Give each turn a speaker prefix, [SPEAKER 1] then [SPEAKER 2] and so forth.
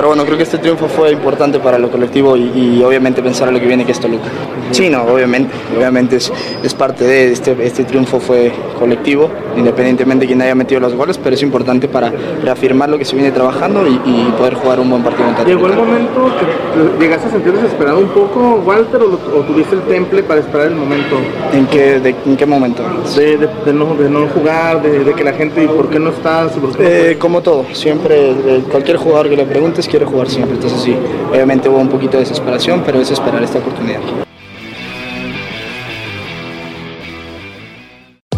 [SPEAKER 1] pero bueno, creo que este triunfo fue importante para lo colectivo y, y obviamente pensar en lo que viene que es Toluca. Sí, no, obviamente, obviamente es, es parte de este, este triunfo fue colectivo, independientemente de quién haya metido los goles, pero es importante para reafirmar lo que se viene trabajando y, y poder jugar un buen partido
[SPEAKER 2] ¿Llegó el momento que llegaste a sentir desesperado un poco, Walter, o, o tuviste el temple para esperar el momento?
[SPEAKER 1] ¿En qué, de- en qué momento?
[SPEAKER 2] De, de- de no, de no jugar, de, que la gente, ¿y por qué no estás? ¿Y por qué no
[SPEAKER 1] Eh, como todo, siempre, eh, cualquier jugador que le preguntes quiere jugar siempre, entonces sí, obviamente hubo un poquito de desesperación, pero es esperar esta oportunidad.